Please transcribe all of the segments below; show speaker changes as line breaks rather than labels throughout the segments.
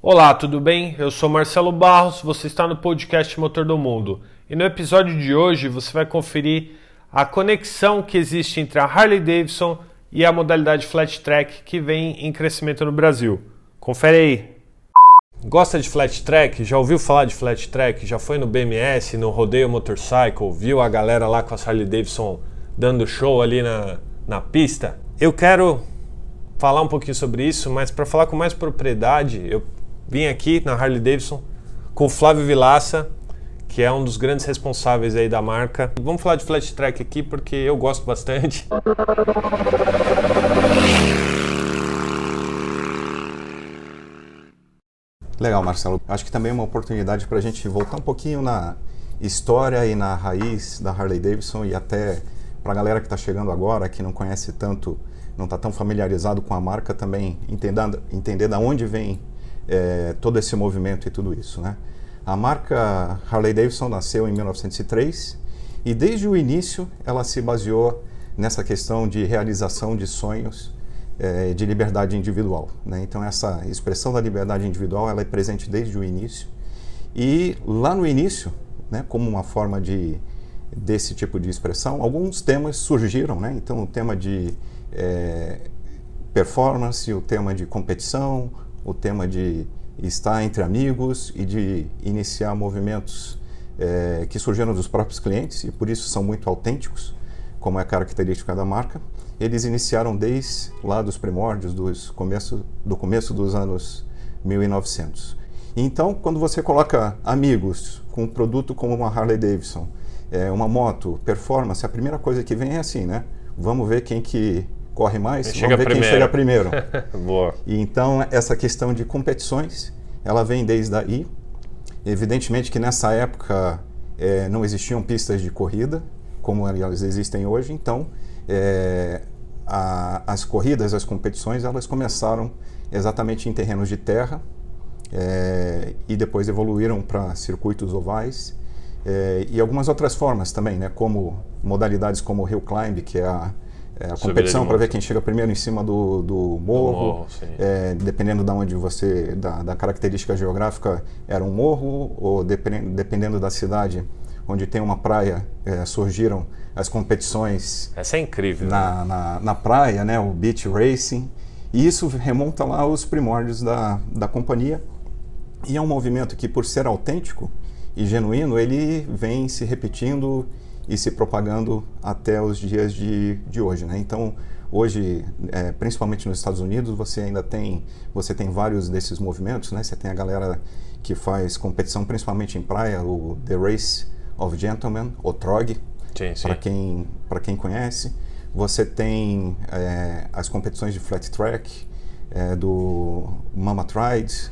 Olá, tudo bem? Eu sou Marcelo Barros, você está no podcast Motor do Mundo. E no episódio de hoje você vai conferir a conexão que existe entre a Harley Davidson e a modalidade Flat Track que vem em crescimento no Brasil. Confere aí. Gosta de flat track? Já ouviu falar de flat track? Já foi no BMS, no Rodeio Motorcycle? Viu a galera lá com a Harley Davidson dando show ali na, na pista? Eu quero falar um pouquinho sobre isso, mas para falar com mais propriedade, eu vim aqui na Harley Davidson com o Flávio Vilaça, que é um dos grandes responsáveis aí da marca. Vamos falar de flat track aqui porque eu gosto bastante.
Legal, Marcelo. Acho que também é uma oportunidade para a gente voltar um pouquinho na história e na raiz da Harley Davidson e até para a galera que está chegando agora, que não conhece tanto, não está tão familiarizado com a marca, também entender, entender da onde vem é, todo esse movimento e tudo isso, né? A marca Harley Davidson nasceu em 1903 e desde o início ela se baseou nessa questão de realização de sonhos é, de liberdade individual. Né? Então essa expressão da liberdade individual ela é presente desde o início e lá no início, né, como uma forma de desse tipo de expressão, alguns temas surgiram. Né? Então o tema de é, performance, o tema de competição, o tema de estar entre amigos e de iniciar movimentos é, que surgiram dos próprios clientes e por isso são muito autênticos, como é a característica da marca eles iniciaram desde lá dos primórdios, dos começo, do começo dos anos 1900. Então, quando você coloca amigos com um produto como uma Harley Davidson, é, uma moto, performance, a primeira coisa que vem é assim, né? Vamos ver quem que corre mais,
Quem
vamos ver
primeiro.
quem chega primeiro.
Boa.
E então, essa questão de competições, ela vem desde aí. Evidentemente que nessa época é, não existiam pistas de corrida, como elas existem hoje, então é, a, as corridas, as competições, elas começaram exatamente em terrenos de terra é, e depois evoluíram para circuitos ovais e algumas outras formas também, né, como modalidades como o hill climb, que é a, é a competição para ver quem chega primeiro em cima do, do morro,
morro,
é, dependendo da onde você, da, da, característica geográfica, era um morro ou dependendo, dependendo da cidade onde tem uma praia, é, surgiram as competições.
Essa é incrível.
Na,
né?
na, na, praia, né, o beach racing. E isso remonta lá aos primórdios da, da companhia. E é um movimento que, por ser autêntico e genuíno, ele vem se repetindo e se propagando até os dias de, de hoje. Né? Então, hoje, é, principalmente nos Estados Unidos, você ainda tem, você tem vários desses movimentos. Né? Você tem a galera que faz competição principalmente em praia, o The Race of Gentlemen, o TROG, para quem, quem conhece. Você tem é, as competições de flat track, é, do Mama Tried,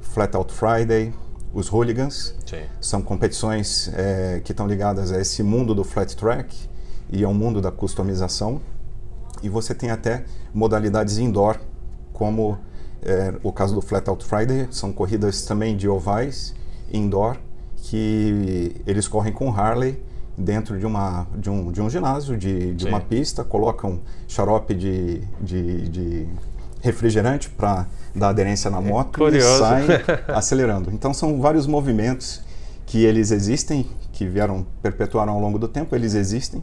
Flat Out Friday, os Hooligans.
Sim.
São competições é, que estão ligadas a esse mundo do flat track e ao mundo da customização. E você tem até modalidades indoor, como é, o caso do Flat Out Friday, são corridas também de ovais indoor, que eles correm com Harley dentro de, uma, de, um, de um ginásio, de, de uma pista, colocam xarope de, de, de refrigerante para dar aderência na moto
é
e saem acelerando. Então são vários movimentos que eles existem, que vieram, perpetuaram ao longo do tempo, eles existem.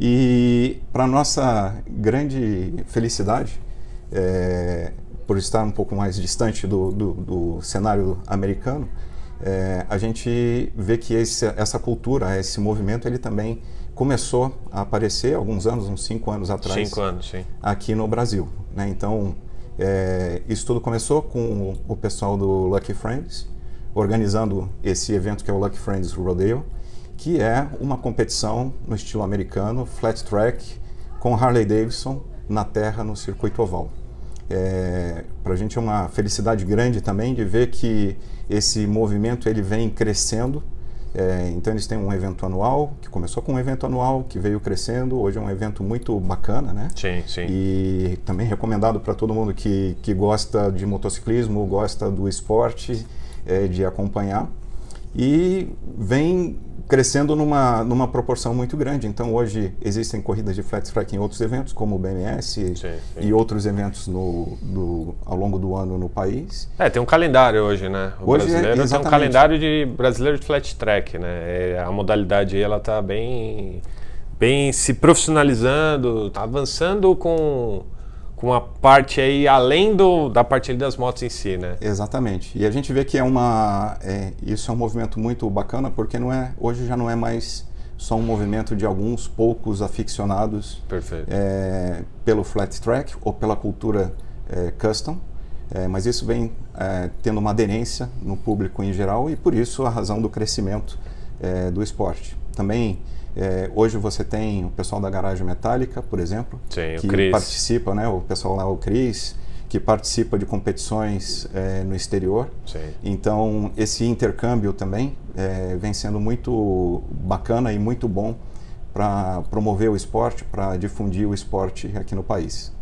E para nossa grande felicidade, é, por estar um pouco mais distante do, do, do cenário americano, é, a gente vê que esse, essa cultura, esse movimento, ele também começou a aparecer alguns anos, uns cinco anos atrás.
Cinco anos, sim.
Aqui no Brasil. Né? Então, é, isso tudo começou com o pessoal do Lucky Friends, organizando esse evento que é o Lucky Friends Rodeo, que é uma competição no estilo americano, flat track, com Harley Davidson na terra, no circuito oval. É, Para a gente é uma felicidade grande também de ver que esse movimento ele vem crescendo. É, então eles têm um evento anual que começou com um evento anual que veio crescendo. Hoje é um evento muito bacana, né?
Sim, sim.
E também recomendado para todo mundo que, que gosta de motociclismo, gosta do esporte, é, de acompanhar. E vem crescendo numa, numa proporção muito grande. Então, hoje existem corridas de flat track em outros eventos, como o BMS sim, sim. e outros eventos no, do, ao longo do ano no país.
É, tem um calendário hoje, né? O hoje é brasileiro é, tem um calendário de brasileiro de flat track, né? É, a modalidade ela está bem, bem se profissionalizando, tá avançando com com a parte aí além do, da parte das motos em si, né?
Exatamente. E a gente vê que é uma é, isso é um movimento muito bacana porque não é hoje já não é mais só um movimento de alguns poucos aficionados é, pelo flat track ou pela cultura é, custom, é, mas isso vem é, tendo uma aderência no público em geral e por isso a razão do crescimento é, do esporte. Também é, hoje você tem o pessoal da Garagem Metálica, por exemplo,
Sim,
que participa, né? O pessoal lá, o Cris, que participa de competições é, no exterior.
Sim.
Então, esse intercâmbio também é, vem sendo muito bacana e muito bom para promover o esporte, para difundir o esporte aqui no país.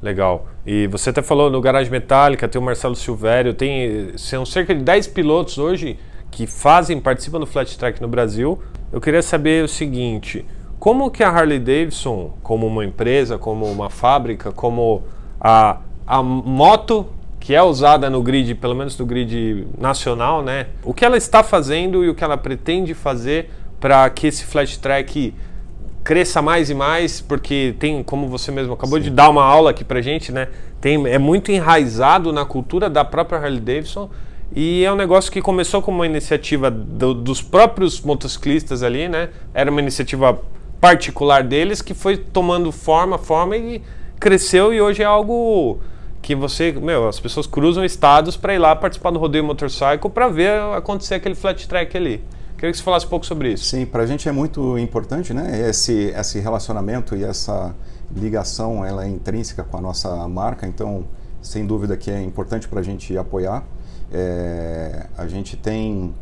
Legal. E você até falou no Garagem Metálica, tem o Marcelo Silvério, tem são cerca de 10 pilotos hoje que fazem, participam do flat track no Brasil eu queria saber o seguinte: como que a Harley Davidson, como uma empresa, como uma fábrica, como a, a moto que é usada no grid, pelo menos no grid nacional, né? O que ela está fazendo e o que ela pretende fazer para que esse flat track cresça mais e mais, porque tem, como você mesmo acabou Sim. de dar uma aula aqui pra gente, né? Tem, é muito enraizado na cultura da própria Harley Davidson e é um negócio que começou como uma iniciativa do, dos próprios motociclistas ali, né? Era uma iniciativa particular deles que foi tomando forma, forma e cresceu e hoje é algo que você, meu, as pessoas cruzam estados para ir lá participar do rodeio motorcycle para ver acontecer aquele flat track ali. Queria que você falasse um pouco sobre isso.
Sim, para a gente é muito importante, né? Esse, esse relacionamento e essa ligação, ela é intrínseca com a nossa marca, então, sem dúvida que é importante para a gente apoiar. É, a gente tem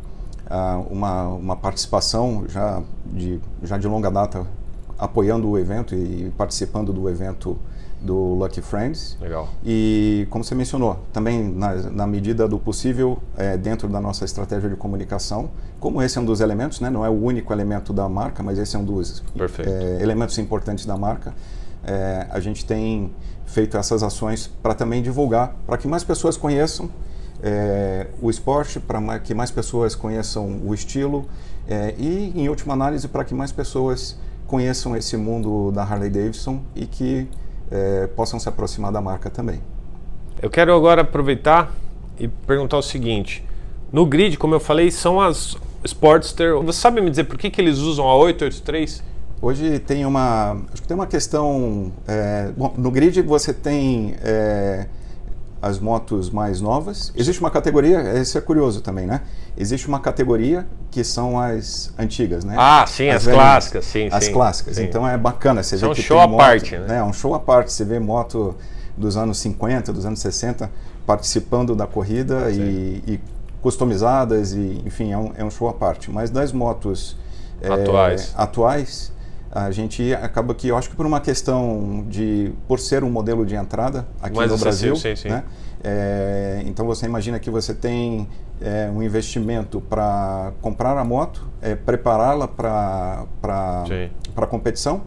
ah, uma, uma participação já de, já de longa data apoiando o evento e participando do evento do Lucky Friends.
Legal.
E como você mencionou, também na, na medida do possível, é, dentro da nossa estratégia de comunicação, como esse é um dos elementos, né, não é o único elemento da marca, mas esse é um dos é, elementos importantes da marca, é, a gente tem feito essas ações para também divulgar, para que mais pessoas conheçam é, o esporte, para que mais pessoas conheçam o estilo é, e, em última análise, para que mais pessoas conheçam esse mundo da Harley Davidson e que é, possam se aproximar da marca também.
Eu quero agora aproveitar e perguntar o seguinte: no grid, como eu falei, são as Sportster. Você sabe me dizer por que, que eles usam a 883?
Hoje tem uma, acho que tem uma questão. É, bom, no grid você tem é, as motos mais novas. Existe uma categoria, isso é curioso também, né? Existe uma categoria que são as antigas, né?
Ah, sim, as, as clássicas, sim,
As
sim,
clássicas.
Sim.
Então é bacana,
você
vê
é um
que
show
à
parte, né?
né? É um show à parte. Você vê moto dos anos 50, dos anos 60 participando da corrida e, e, customizadas e, enfim, é um, é um show à parte. Mas das motos
atuais,
é, atuais a gente acaba que eu acho que por uma questão de por ser um modelo de entrada aqui
Mais
no Brasil,
sim, sim.
né? É, então você imagina que você tem é, um investimento para comprar a moto, é, prepará-la para para competição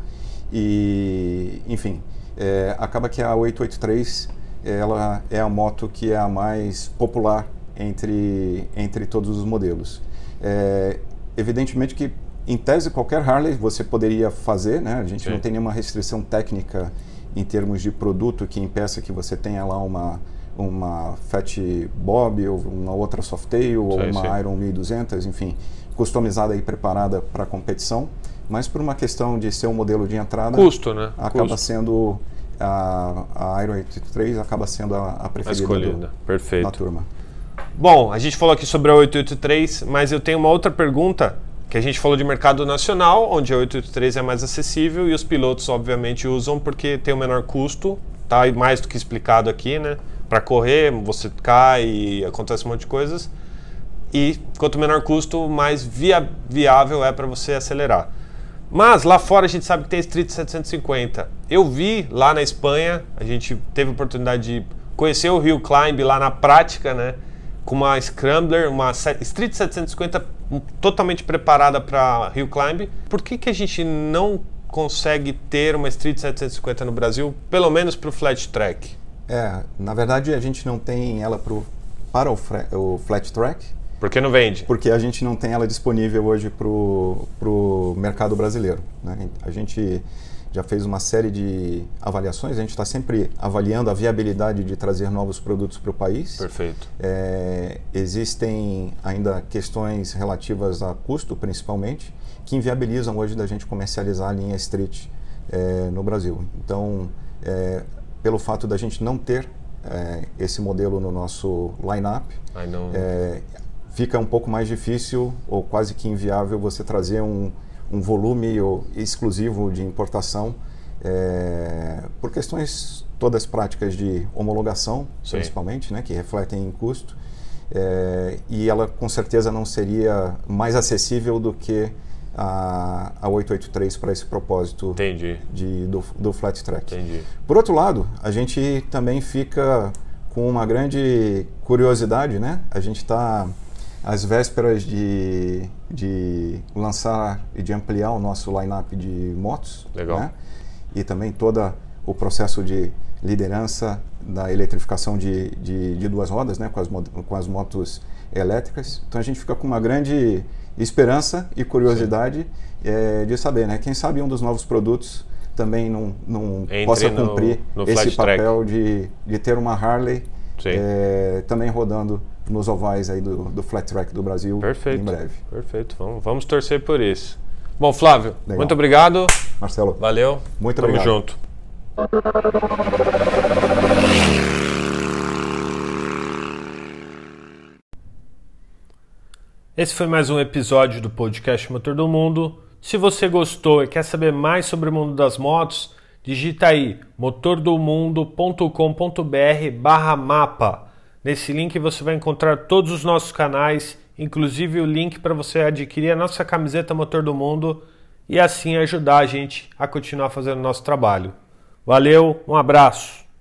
e enfim é, acaba que a 883 ela é a moto que é a mais popular entre entre todos os modelos. É, evidentemente que em tese, qualquer Harley você poderia fazer, né? A gente Sim. não tem nenhuma restrição técnica em termos de produto que impeça que você tenha lá uma, uma Fat Bob ou uma outra Softail ou uma sim. Iron 1200, enfim, customizada e preparada para competição. Mas por uma questão de ser um modelo de entrada,
custo, né?
Acaba
custo.
sendo a, a Iron 83 acaba sendo a, a preferida
do, Perfeito.
da turma.
Bom, a gente falou aqui sobre a 883, mas eu tenho uma outra pergunta que a gente falou de mercado nacional, onde a 883 é mais acessível e os pilotos obviamente usam porque tem o menor custo, tá mais do que explicado aqui, né? Para correr, você cai e acontece um monte de coisas. E quanto menor custo, mais via viável é para você acelerar. Mas lá fora a gente sabe que tem Street 750. Eu vi lá na Espanha, a gente teve a oportunidade de conhecer o Rio Climb lá na prática, né? com uma Scrambler, uma Street 750 totalmente preparada para Hill Climb. Por que, que a gente não consegue ter uma Street 750 no Brasil, pelo menos para o flat track?
É, na verdade a gente não tem ela pro, para o, o flat track.
Por que não vende?
Porque a gente não tem ela disponível hoje para o mercado brasileiro. Né? A gente já fez uma série de avaliações. A gente está sempre avaliando a viabilidade de trazer novos produtos para o país.
Perfeito.
É, existem ainda questões relativas a custo, principalmente, que inviabilizam hoje da gente comercializar a linha Street é, no Brasil. Então, é, pelo fato da gente não ter é, esse modelo no nosso line-up, é, fica um pouco mais difícil ou quase que inviável você trazer um um volume exclusivo de importação é, por questões todas práticas de homologação, Sim. principalmente, né, que refletem em custo. É, e ela com certeza não seria mais acessível do que a, a 883 para esse propósito de, do, do flat track.
Entendi.
Por outro lado, a gente também fica com uma grande curiosidade, né? A gente está às vésperas de, de lançar e de ampliar o nosso line-up de motos.
Legal.
Né? E também todo o processo de liderança da eletrificação de, de, de duas rodas, né? com, as, com as motos elétricas. Então a gente fica com uma grande esperança e curiosidade é, de saber, né? Quem sabe um dos novos produtos também não, não possa cumprir
no, no
esse papel de, de ter uma Harley é, também rodando nos ovais aí do, do Flat Track do Brasil
Perfeito.
em breve.
Perfeito, vamos, vamos torcer por isso. Bom, Flávio, Legal. muito obrigado.
Marcelo.
Valeu.
Muito
Tamo
obrigado.
junto. Esse foi mais um episódio do podcast Motor do Mundo. Se você gostou e quer saber mais sobre o mundo das motos, digita aí motordomundo.com.br/mapa Nesse link você vai encontrar todos os nossos canais, inclusive o link para você adquirir a nossa camiseta Motor do Mundo e assim ajudar a gente a continuar fazendo nosso trabalho. Valeu, um abraço!